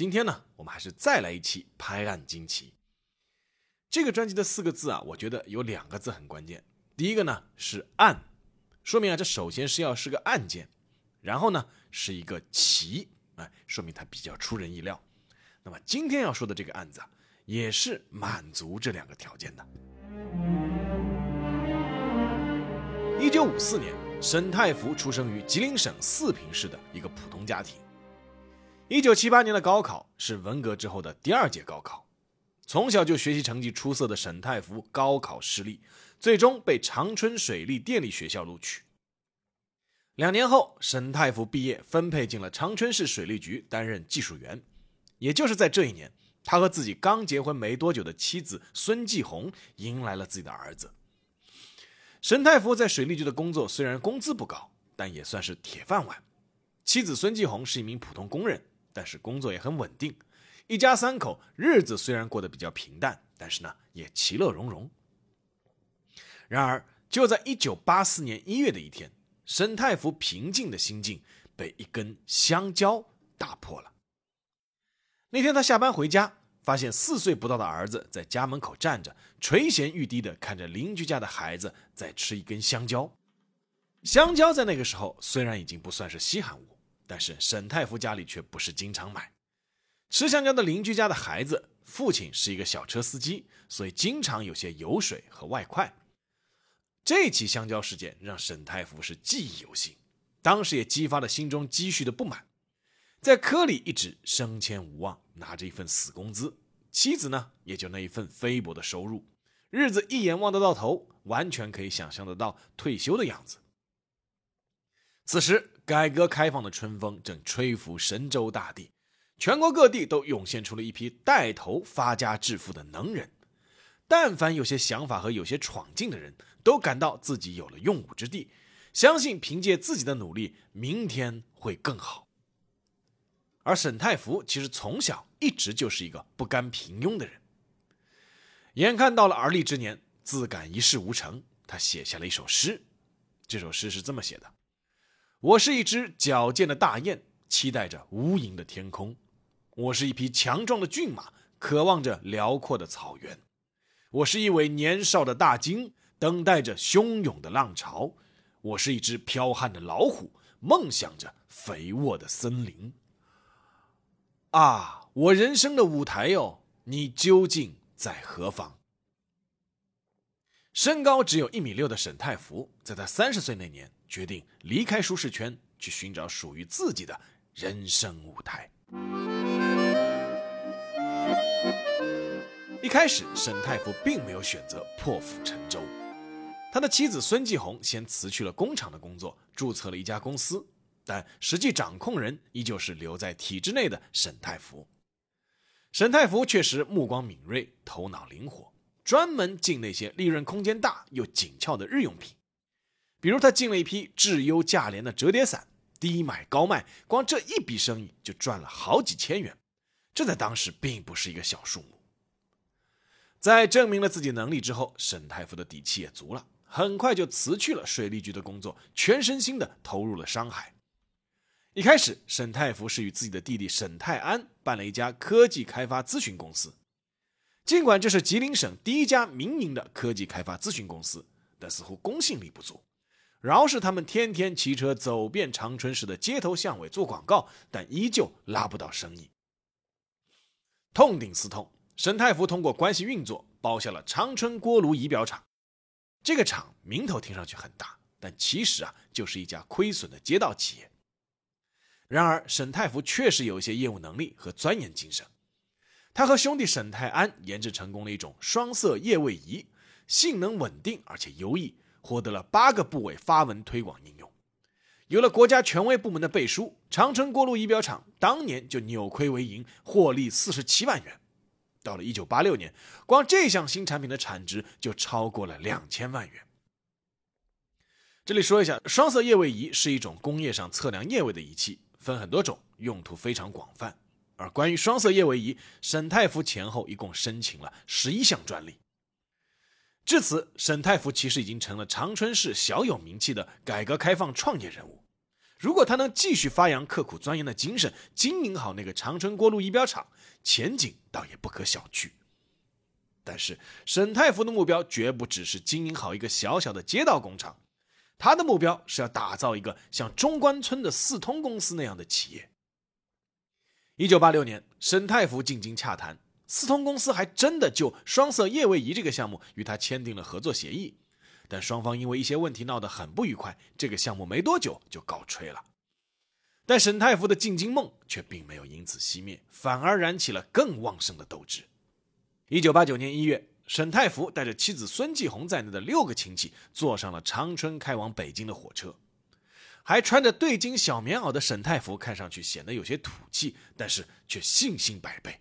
今天呢，我们还是再来一期拍案惊奇。这个专辑的四个字啊，我觉得有两个字很关键。第一个呢是“案”，说明啊，这首先是要是个案件，然后呢是一个奇，哎，说明它比较出人意料。那么今天要说的这个案子啊，也是满足这两个条件的。一九五四年，沈太福出生于吉林省四平市的一个普通家庭。一九七八年的高考是文革之后的第二届高考，从小就学习成绩出色的沈太福高考失利，最终被长春水利电力学校录取。两年后，沈太福毕业，分配进了长春市水利局担任技术员。也就是在这一年，他和自己刚结婚没多久的妻子孙继红迎来了自己的儿子。沈太福在水利局的工作虽然工资不高，但也算是铁饭碗。妻子孙继红是一名普通工人。但是工作也很稳定，一家三口日子虽然过得比较平淡，但是呢也其乐融融。然而，就在一九八四年一月的一天，沈太福平静的心境被一根香蕉打破了。那天他下班回家，发现四岁不到的儿子在家门口站着，垂涎欲滴的看着邻居家的孩子在吃一根香蕉。香蕉在那个时候虽然已经不算是稀罕物。但是沈太福家里却不是经常买吃香蕉的邻居家的孩子，父亲是一个小车司机，所以经常有些油水和外快。这起香蕉事件让沈太福是记忆犹新，当时也激发了心中积蓄的不满。在科里一直升迁无望，拿着一份死工资，妻子呢也就那一份微薄的收入，日子一眼望得到头，完全可以想象得到退休的样子。此时。改革开放的春风正吹拂神州大地，全国各地都涌现出了一批带头发家致富的能人。但凡有些想法和有些闯劲的人，都感到自己有了用武之地，相信凭借自己的努力，明天会更好。而沈太福其实从小一直就是一个不甘平庸的人。眼看到了而立之年，自感一事无成，他写下了一首诗。这首诗是这么写的。我是一只矫健的大雁，期待着无垠的天空；我是一匹强壮的骏马，渴望着辽阔的草原；我是一尾年少的大鲸，等待着汹涌的浪潮；我是一只剽悍的老虎，梦想着肥沃的森林。啊，我人生的舞台哟，你究竟在何方？身高只有一米六的沈太福，在他三十岁那年。决定离开舒适圈，去寻找属于自己的人生舞台。一开始，沈太福并没有选择破釜沉舟，他的妻子孙继红先辞去了工厂的工作，注册了一家公司，但实际掌控人依旧是留在体制内的沈太福。沈太福确实目光敏锐，头脑灵活，专门进那些利润空间大又紧俏的日用品。比如他进了一批质优价廉的折叠伞，低买高卖，光这一笔生意就赚了好几千元，这在当时并不是一个小数目。在证明了自己能力之后，沈太福的底气也足了，很快就辞去了水利局的工作，全身心的投入了商海。一开始，沈太福是与自己的弟弟沈泰安办了一家科技开发咨询公司，尽管这是吉林省第一家民营的科技开发咨询公司，但似乎公信力不足。饶是他们天天骑车走遍长春市的街头巷尾做广告，但依旧拉不到生意。痛定思痛，沈太福通过关系运作，包下了长春锅炉仪表厂。这个厂名头听上去很大，但其实啊，就是一家亏损的街道企业。然而，沈太福确实有一些业务能力和钻研精神。他和兄弟沈泰安研制成功了一种双色液位仪，性能稳定而且优异。获得了八个部委发文推广应用，有了国家权威部门的背书，长城锅炉仪表厂当年就扭亏为盈，获利四十七万元。到了一九八六年，光这项新产品的产值就超过了两千万元。这里说一下，双色液位仪是一种工业上测量液位的仪器，分很多种，用途非常广泛。而关于双色液位仪，沈太福前后一共申请了十一项专利。至此，沈太福其实已经成了长春市小有名气的改革开放创业人物。如果他能继续发扬刻苦钻研的精神，经营好那个长春锅炉仪表厂，前景倒也不可小觑。但是，沈太福的目标绝不只是经营好一个小小的街道工厂，他的目标是要打造一个像中关村的四通公司那样的企业。一九八六年，沈太福进京洽谈。四通公司还真的就双色液位仪这个项目与他签订了合作协议，但双方因为一些问题闹得很不愉快，这个项目没多久就告吹了。但沈太福的进京梦却并没有因此熄灭，反而燃起了更旺盛的斗志。一九八九年一月，沈太福带着妻子孙继红在内的六个亲戚坐上了长春开往北京的火车，还穿着对襟小棉袄的沈太福看上去显得有些土气，但是却信心百倍。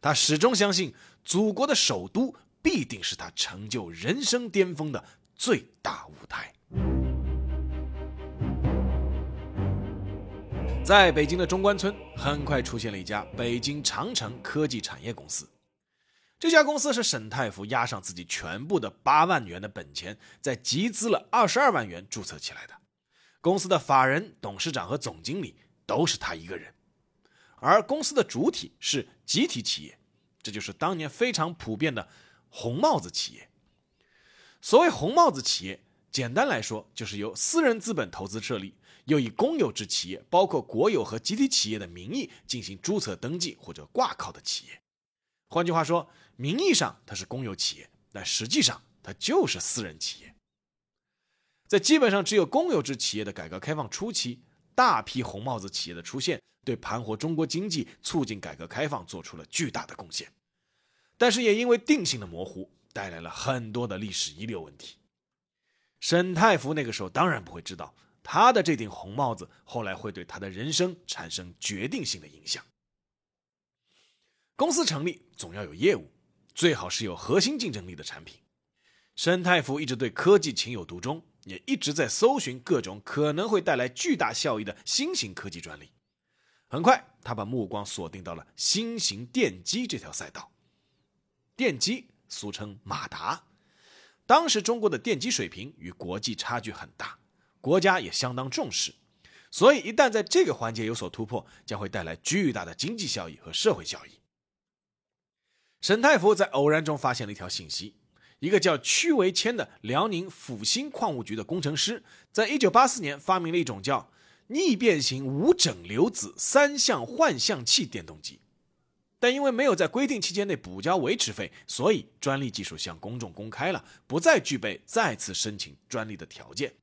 他始终相信，祖国的首都必定是他成就人生巅峰的最大舞台。在北京的中关村，很快出现了一家北京长城科技产业公司。这家公司是沈太福押上自己全部的八万元的本钱，在集资了二十二万元注册起来的。公司的法人、董事长和总经理都是他一个人。而公司的主体是集体企业，这就是当年非常普遍的红帽子企业。所谓红帽子企业，简单来说就是由私人资本投资设立，又以公有制企业，包括国有和集体企业的名义进行注册登记或者挂靠的企业。换句话说，名义上它是公有企业，但实际上它就是私人企业。在基本上只有公有制企业的改革开放初期。大批红帽子企业的出现，对盘活中国经济、促进改革开放做出了巨大的贡献，但是也因为定性的模糊，带来了很多的历史遗留问题。沈太福那个时候当然不会知道，他的这顶红帽子后来会对他的人生产生决定性的影响。公司成立总要有业务，最好是有核心竞争力的产品。沈太福一直对科技情有独钟。也一直在搜寻各种可能会带来巨大效益的新型科技专利。很快，他把目光锁定到了新型电机这条赛道。电机俗称马达，当时中国的电机水平与国际差距很大，国家也相当重视，所以一旦在这个环节有所突破，将会带来巨大的经济效益和社会效益。沈太福在偶然中发现了一条信息。一个叫屈维谦的辽宁阜新矿务局的工程师，在一九八四年发明了一种叫逆变型无整流子三相换向器电动机，但因为没有在规定期间内补交维持费，所以专利技术向公众公开了，不再具备再次申请专利的条件。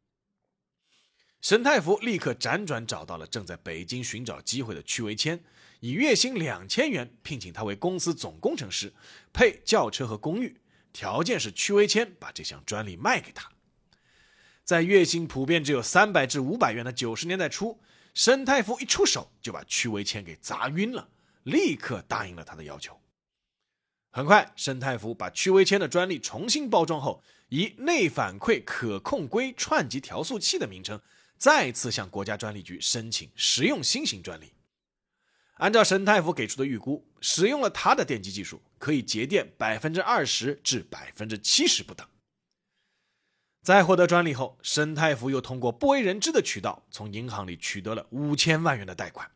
沈太福立刻辗转找到了正在北京寻找机会的屈维谦，以月薪两千元聘请他为公司总工程师，配轿车和公寓。条件是屈维谦把这项专利卖给他。在月薪普遍只有三百至五百元的九十年代初，沈太福一出手就把屈维谦给砸晕了，立刻答应了他的要求。很快，沈太福把屈维谦的专利重新包装后，以内反馈可控硅串级调速器的名称，再次向国家专利局申请实用新型专利。按照沈太福给出的预估，使用了他的电机技术，可以节电百分之二十至百分之七十不等。在获得专利后，沈太福又通过不为人知的渠道，从银行里取得了五千万元的贷款。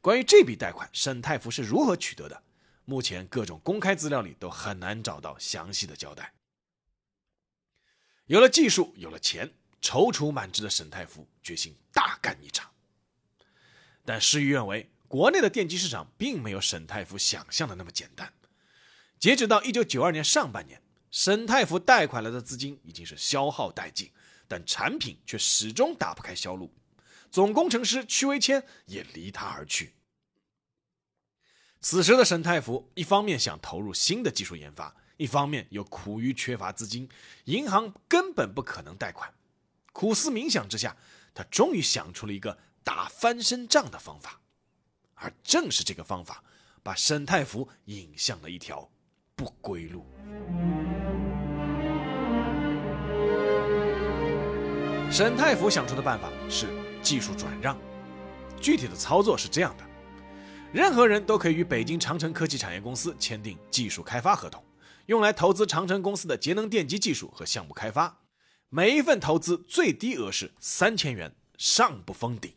关于这笔贷款，沈太福是如何取得的？目前各种公开资料里都很难找到详细的交代。有了技术，有了钱，踌躇满志的沈太福决心大干一场。但事与愿违。国内的电机市场并没有沈太福想象的那么简单。截止到一九九二年上半年，沈太福贷款来的资金已经是消耗殆尽，但产品却始终打不开销路。总工程师屈维谦也离他而去。此时的沈太福一方面想投入新的技术研发，一方面又苦于缺乏资金，银行根本不可能贷款。苦思冥想之下，他终于想出了一个打翻身仗的方法，而正是这个方法，把沈太福引向了一条不归路。沈太福想出的办法是技术转让，具体的操作是这样的：任何人都可以与北京长城科技产业公司签订技术开发合同，用来投资长城公司的节能电机技术和项目开发。每一份投资最低额是三千元，上不封顶。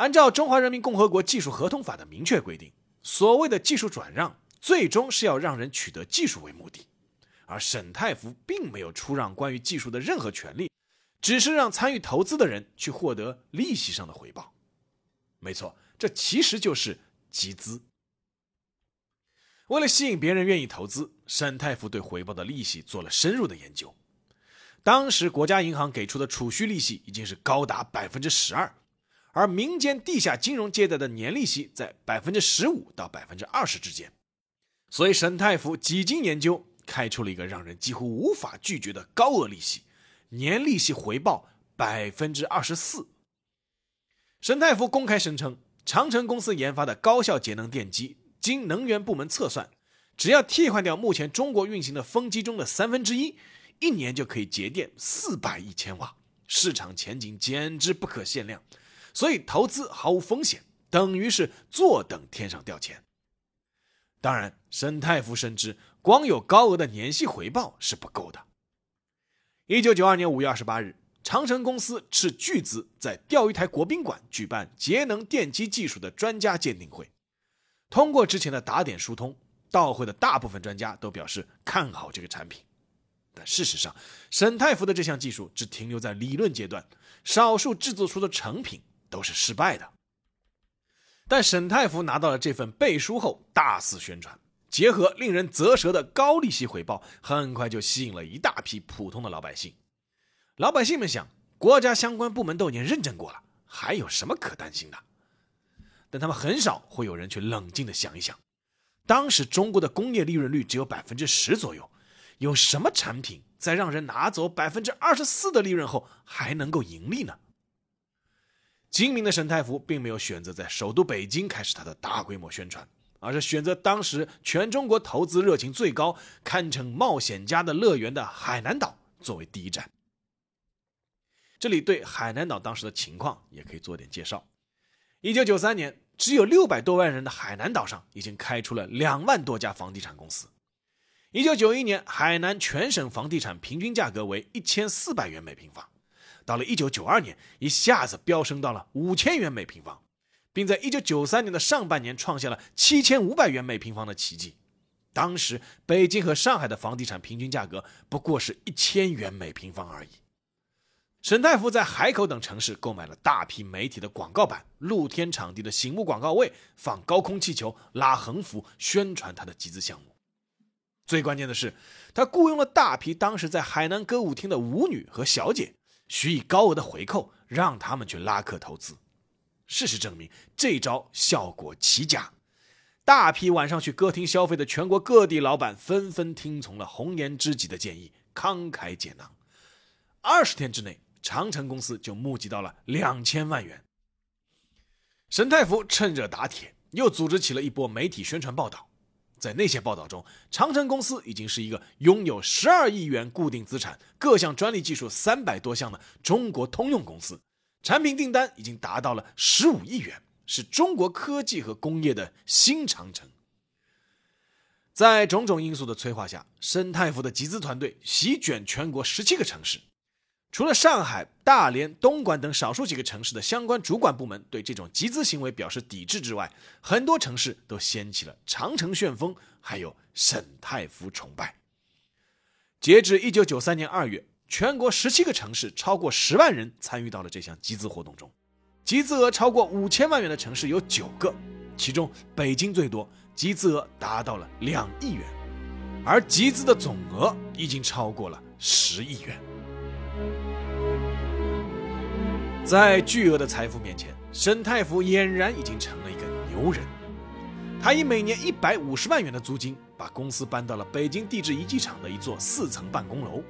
按照《中华人民共和国技术合同法》的明确规定，所谓的技术转让，最终是要让人取得技术为目的，而沈太福并没有出让关于技术的任何权利。只是让参与投资的人去获得利息上的回报，没错，这其实就是集资。为了吸引别人愿意投资，沈太福对回报的利息做了深入的研究。当时国家银行给出的储蓄利息已经是高达百分之十二，而民间地下金融借贷的年利息在百分之十五到百分之二十之间。所以沈太福几经研究，开出了一个让人几乎无法拒绝的高额利息。年利息回报百分之二十四。沈太福公开声称，长城公司研发的高效节能电机，经能源部门测算，只要替换掉目前中国运行的风机中的三分之一，一年就可以节电四百亿千瓦，市场前景简直不可限量。所以投资毫无风险，等于是坐等天上掉钱。当然，沈太福深知，光有高额的年息回报是不够的。一九九二年五月二十八日，长城公司斥巨资在钓鱼台国宾馆举办节能电机技术的专家鉴定会。通过之前的打点疏通，到会的大部分专家都表示看好这个产品。但事实上，沈太福的这项技术只停留在理论阶段，少数制作出的成品都是失败的。但沈太福拿到了这份背书后，大肆宣传。结合令人啧舌的高利息回报，很快就吸引了一大批普通的老百姓。老百姓们想，国家相关部门都已经认证过了，还有什么可担心的？但他们很少会有人去冷静的想一想，当时中国的工业利润率只有百分之十左右，有什么产品在让人拿走百分之二十四的利润后还能够盈利呢？精明的沈太福并没有选择在首都北京开始他的大规模宣传。而是选择当时全中国投资热情最高、堪称冒险家的乐园的海南岛作为第一站。这里对海南岛当时的情况也可以做点介绍。一九九三年，只有六百多万人的海南岛上已经开出了两万多家房地产公司。一九九一年，海南全省房地产平均价格为一千四百元每平方，到了一九九二年，一下子飙升到了五千元每平方。并在一九九三年的上半年创下了七千五百元每平方的奇迹。当时北京和上海的房地产平均价格不过是一千元每平方而已。沈太福在海口等城市购买了大批媒体的广告板、露天场地的醒目广告位，放高空气球、拉横幅，宣传他的集资项目。最关键的是，他雇佣了大批当时在海南歌舞厅的舞女和小姐，许以高额的回扣，让他们去拉客投资。事实证明，这招效果奇佳。大批晚上去歌厅消费的全国各地老板纷纷听从了红颜知己的建议，慷慨解囊。二十天之内，长城公司就募集到了两千万元。沈太福趁热打铁，又组织起了一波媒体宣传报道。在那些报道中，长城公司已经是一个拥有十二亿元固定资产、各项专利技术三百多项的中国通用公司。产品订单已经达到了十五亿元，是中国科技和工业的新长城。在种种因素的催化下，沈太福的集资团队席卷全国十七个城市。除了上海、大连、东莞等少数几个城市的相关主管部门对这种集资行为表示抵制之外，很多城市都掀起了长城旋风，还有沈太福崇拜。截至一九九三年二月。全国十七个城市超过十万人参与到了这项集资活动中，集资额超过五千万元的城市有九个，其中北京最多，集资额达到了两亿元，而集资的总额已经超过了十亿元。在巨额的财富面前，沈太福俨然已经成了一个牛人。他以每年一百五十万元的租金，把公司搬到了北京地质仪器厂的一座四层办公楼。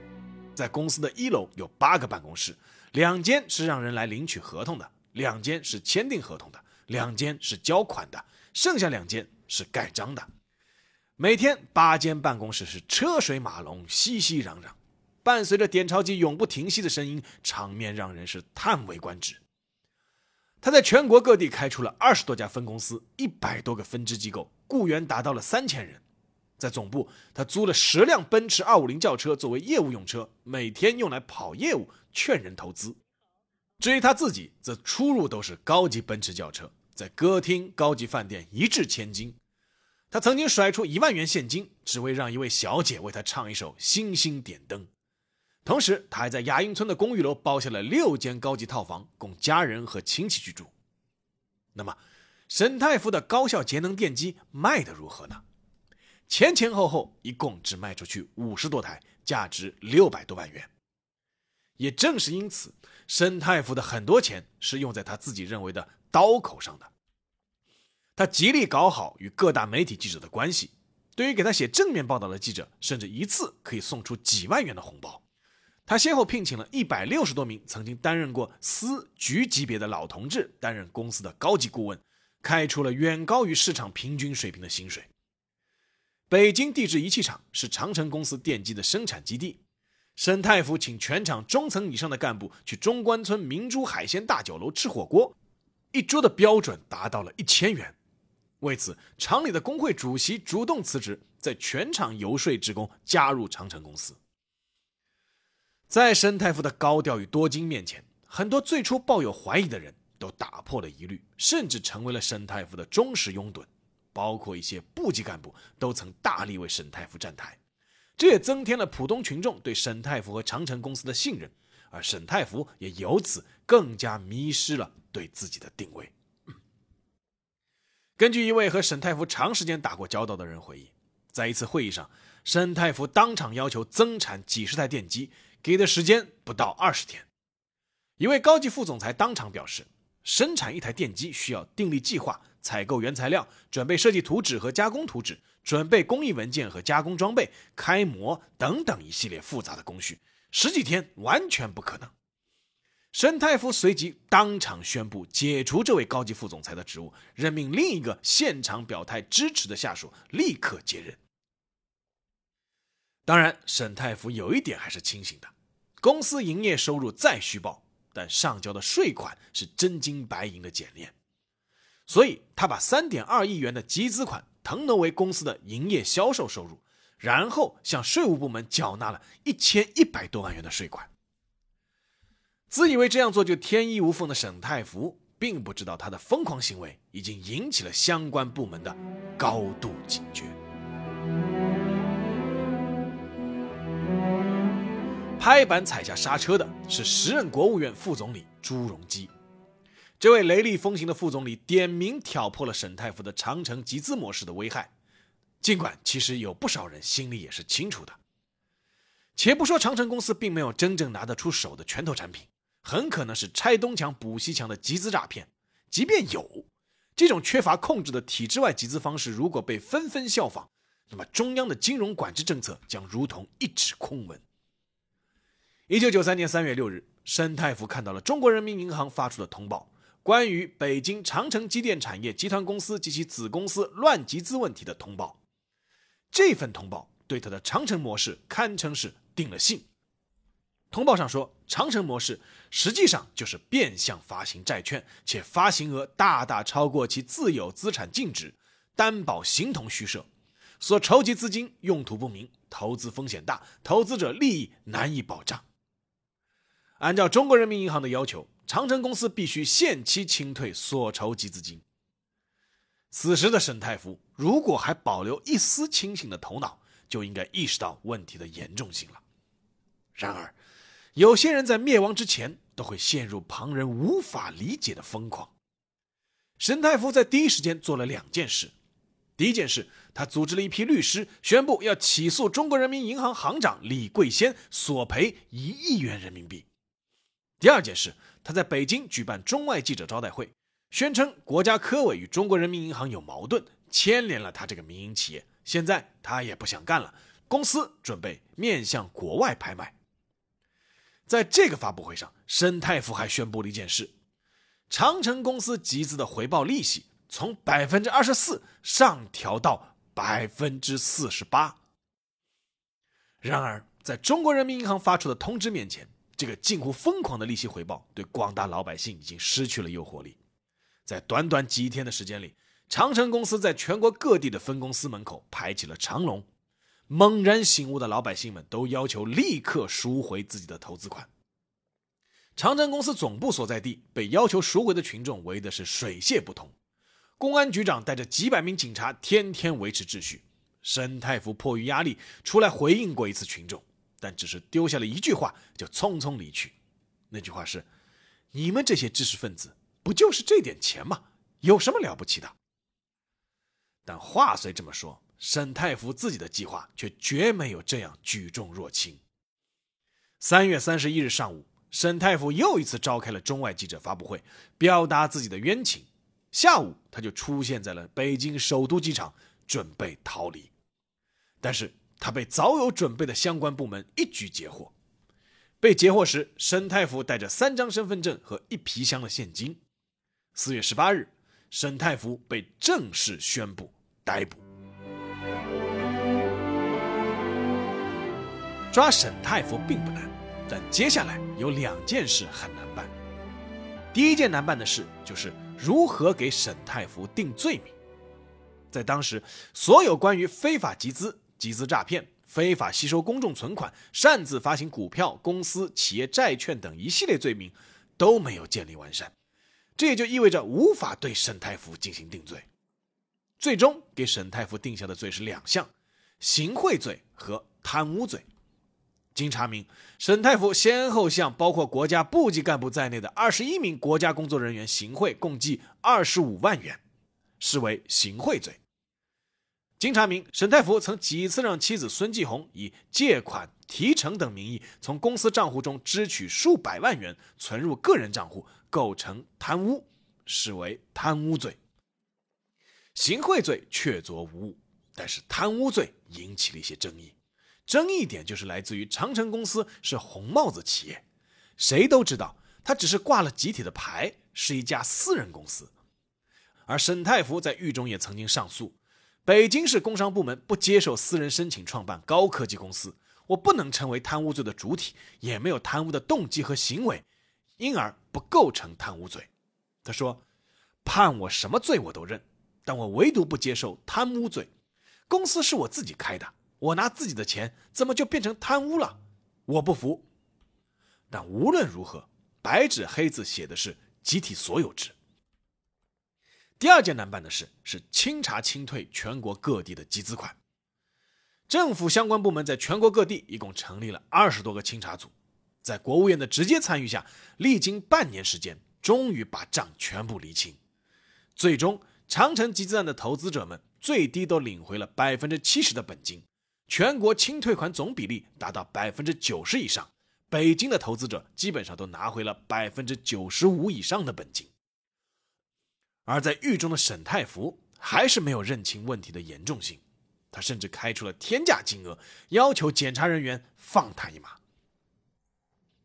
在公司的一楼有八个办公室，两间是让人来领取合同的，两间是签订合同的，两间是交款的，剩下两间是盖章的。每天八间办公室是车水马龙，熙熙攘攘，伴随着点钞机永不停息的声音，场面让人是叹为观止。他在全国各地开出了二十多家分公司，一百多个分支机构，雇员达到了三千人。在总部，他租了十辆奔驰二五零轿车作为业务用车，每天用来跑业务、劝人投资。至于他自己，则出入都是高级奔驰轿车，在歌厅、高级饭店一掷千金。他曾经甩出一万元现金，只为让一位小姐为他唱一首《星星点灯》。同时，他还在亚运村的公寓楼包下了六间高级套房，供家人和亲戚居住。那么，沈太福的高效节能电机卖得如何呢？前前后后一共只卖出去五十多台，价值六百多万元。也正是因此，沈太福的很多钱是用在他自己认为的刀口上的。他极力搞好与各大媒体记者的关系，对于给他写正面报道的记者，甚至一次可以送出几万元的红包。他先后聘请了一百六十多名曾经担任过司局级别的老同志担任公司的高级顾问，开出了远高于市场平均水平的薪水。北京地质仪器厂是长城公司电机的生产基地。沈太福请全厂中层以上的干部去中关村明珠海鲜大酒楼吃火锅，一桌的标准达到了一千元。为此，厂里的工会主席主动辞职，在全场游说职工加入长城公司。在沈太福的高调与多金面前，很多最初抱有怀疑的人都打破了疑虑，甚至成为了沈太福的忠实拥趸。包括一些部级干部都曾大力为沈太福站台，这也增添了浦东群众对沈太福和长城公司的信任，而沈太福也由此更加迷失了对自己的定位。根据一位和沈太福长时间打过交道的人回忆，在一次会议上，沈太福当场要求增产几十台电机，给的时间不到二十天。一位高级副总裁当场表示，生产一台电机需要订立计划。采购原材料、准备设计图纸和加工图纸、准备工艺文件和加工装备、开模等等一系列复杂的工序，十几天完全不可能。沈太福随即当场宣布解除这位高级副总裁的职务，任命另一个现场表态支持的下属立刻接任。当然，沈太福有一点还是清醒的：公司营业收入再虚报，但上交的税款是真金白银的检验。所以，他把三点二亿元的集资款腾挪为公司的营业销售收入，然后向税务部门缴纳了一千一百多万元的税款。自以为这样做就天衣无缝的沈太福，并不知道他的疯狂行为已经引起了相关部门的高度警觉。拍板踩下刹车的是时任国务院副总理朱镕基。这位雷厉风行的副总理点名挑破了沈太福的长城集资模式的危害，尽管其实有不少人心里也是清楚的。且不说长城公司并没有真正拿得出手的拳头产品，很可能是拆东墙补西墙的集资诈骗。即便有这种缺乏控制的体制外集资方式，如果被纷纷效仿，那么中央的金融管制政策将如同一纸空文。一九九三年三月六日，沈太福看到了中国人民银行发出的通报。关于北京长城机电产业集团公司及其子公司乱集资问题的通报，这份通报对他的长城模式堪称是定了性。通报上说，长城模式实际上就是变相发行债券，且发行额大大超过其自有资产净值，担保形同虚设，所筹集资金用途不明，投资风险大，投资者利益难以保障。按照中国人民银行的要求。长城公司必须限期清退所筹集资金。此时的沈太福如果还保留一丝清醒的头脑，就应该意识到问题的严重性了。然而，有些人在灭亡之前都会陷入旁人无法理解的疯狂。沈太福在第一时间做了两件事：第一件事，他组织了一批律师，宣布要起诉中国人民银行行长李桂仙，索赔一亿元人民币；第二件事。他在北京举办中外记者招待会，宣称国家科委与中国人民银行有矛盾，牵连了他这个民营企业。现在他也不想干了，公司准备面向国外拍卖。在这个发布会上，申太福还宣布了一件事：长城公司集资的回报利息从百分之二十四上调到百分之四十八。然而，在中国人民银行发出的通知面前，这个近乎疯狂的利息回报对广大老百姓已经失去了诱惑力。在短短几天的时间里，长城公司在全国各地的分公司门口排起了长龙。猛然醒悟的老百姓们都要求立刻赎回自己的投资款。长城公司总部所在地被要求赎回的群众围的是水泄不通，公安局长带着几百名警察天天维持秩序。沈太福迫于压力出来回应过一次群众，但只是丢下了一句话就匆匆离去。那句话是：“你们这些知识分子不就是这点钱吗？有什么了不起的？”但话虽这么说。沈太福自己的计划却绝没有这样举重若轻。三月三十一日上午，沈太福又一次召开了中外记者发布会，表达自己的冤情。下午，他就出现在了北京首都机场，准备逃离。但是他被早有准备的相关部门一举截获。被截获时，沈太福带着三张身份证和一皮箱的现金。四月十八日，沈太福被正式宣布逮捕。抓沈太福并不难，但接下来有两件事很难办。第一件难办的事就是如何给沈太福定罪名。在当时，所有关于非法集资、集资诈骗、非法吸收公众存款、擅自发行股票、公司、企业债券等一系列罪名都没有建立完善，这也就意味着无法对沈太福进行定罪。最终给沈太福定下的罪是两项：行贿罪和贪污罪。经查明，沈太福先后向包括国家部级干部在内的二十一名国家工作人员行贿，共计二十五万元，视为行贿罪。经查明，沈太福曾几次让妻子孙继红以借款、提成等名义从公司账户中支取数百万元，存入个人账户，构成贪污，视为贪污罪。行贿罪确凿无误，但是贪污罪引起了一些争议。争议点就是来自于长城公司是红帽子企业，谁都知道它只是挂了集体的牌，是一家私人公司。而沈太福在狱中也曾经上诉，北京市工商部门不接受私人申请创办高科技公司，我不能成为贪污罪的主体，也没有贪污的动机和行为，因而不构成贪污罪。他说：“判我什么罪我都认，但我唯独不接受贪污罪。公司是我自己开的。”我拿自己的钱，怎么就变成贪污了？我不服。但无论如何，白纸黑字写的是集体所有制。第二件难办的事是清查清退全国各地的集资款。政府相关部门在全国各地一共成立了二十多个清查组，在国务院的直接参与下，历经半年时间，终于把账全部理清。最终，长城集资案的投资者们最低都领回了百分之七十的本金。全国清退款总比例达到百分之九十以上，北京的投资者基本上都拿回了百分之九十五以上的本金。而在狱中的沈太福还是没有认清问题的严重性，他甚至开出了天价金额，要求检查人员放他一马。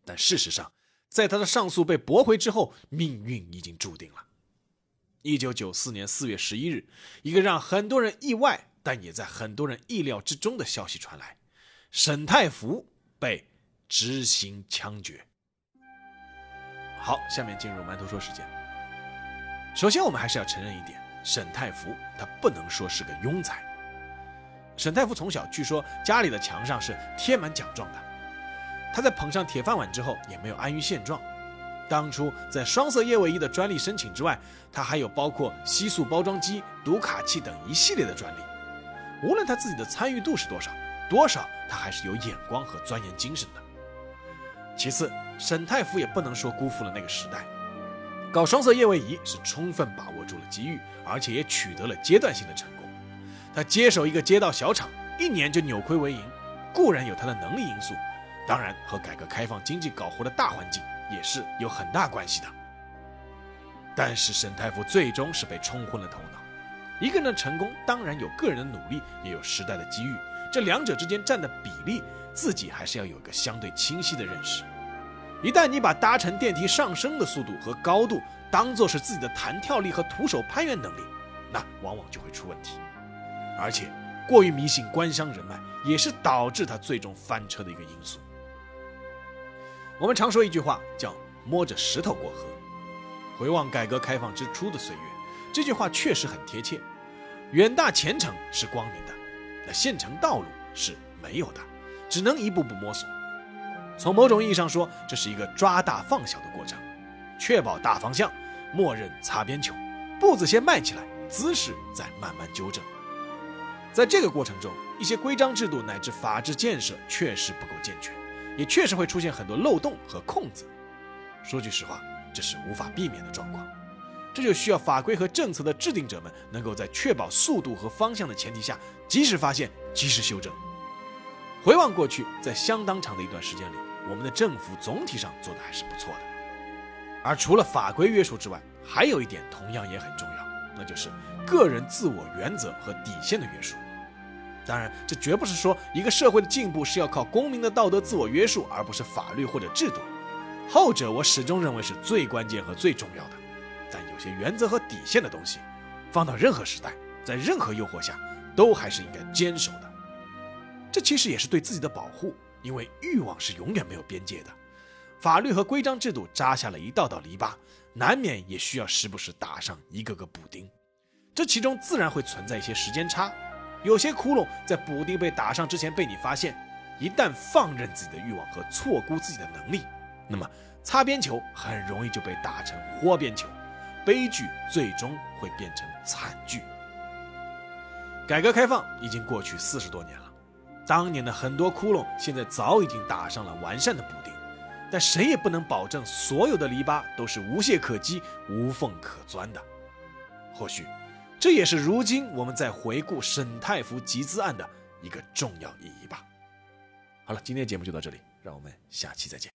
但事实上，在他的上诉被驳回之后，命运已经注定了。一九九四年四月十一日，一个让很多人意外。但也在很多人意料之中的消息传来，沈太福被执行枪决。好，下面进入馒头说时间。首先，我们还是要承认一点，沈太福他不能说是个庸才。沈太福从小据说家里的墙上是贴满奖状的，他在捧上铁饭碗之后，也没有安于现状。当初在双色叶卫衣的专利申请之外，他还有包括吸塑包装机、读卡器等一系列的专利。无论他自己的参与度是多少，多少他还是有眼光和钻研精神的。其次，沈太福也不能说辜负了那个时代，搞双色液位仪是充分把握住了机遇，而且也取得了阶段性的成功。他接手一个街道小厂，一年就扭亏为盈，固然有他的能力因素，当然和改革开放经济搞活的大环境也是有很大关系的。但是沈太福最终是被冲昏了头脑。一个人的成功当然有个人的努力，也有时代的机遇，这两者之间占的比例，自己还是要有一个相对清晰的认识。一旦你把搭乘电梯上升的速度和高度当做是自己的弹跳力和徒手攀援能力，那往往就会出问题。而且，过于迷信官商人脉，也是导致他最终翻车的一个因素。我们常说一句话，叫“摸着石头过河”。回望改革开放之初的岁月，这句话确实很贴切。远大前程是光明的，那现成道路是没有的，只能一步步摸索。从某种意义上说，这是一个抓大放小的过程，确保大方向，默认擦边球，步子先迈起来，姿势再慢慢纠正。在这个过程中，一些规章制度乃至法治建设确实不够健全，也确实会出现很多漏洞和空子。说句实话，这是无法避免的状况。这就需要法规和政策的制定者们能够在确保速度和方向的前提下，及时发现，及时修正。回望过去，在相当长的一段时间里，我们的政府总体上做的还是不错的。而除了法规约束之外，还有一点同样也很重要，那就是个人自我原则和底线的约束。当然，这绝不是说一个社会的进步是要靠公民的道德自我约束，而不是法律或者制度。后者我始终认为是最关键和最重要的。但有些原则和底线的东西，放到任何时代，在任何诱惑下，都还是应该坚守的。这其实也是对自己的保护，因为欲望是永远没有边界的。法律和规章制度扎下了一道道篱笆，难免也需要时不时打上一个个补丁。这其中自然会存在一些时间差，有些窟窿在补丁被打上之前被你发现，一旦放任自己的欲望和错估自己的能力，那么擦边球很容易就被打成豁边球。悲剧最终会变成惨剧。改革开放已经过去四十多年了，当年的很多窟窿现在早已经打上了完善的补丁，但谁也不能保证所有的篱笆都是无懈可击、无缝可钻的。或许，这也是如今我们在回顾沈太福集资案的一个重要意义吧。好了，今天的节目就到这里，让我们下期再见。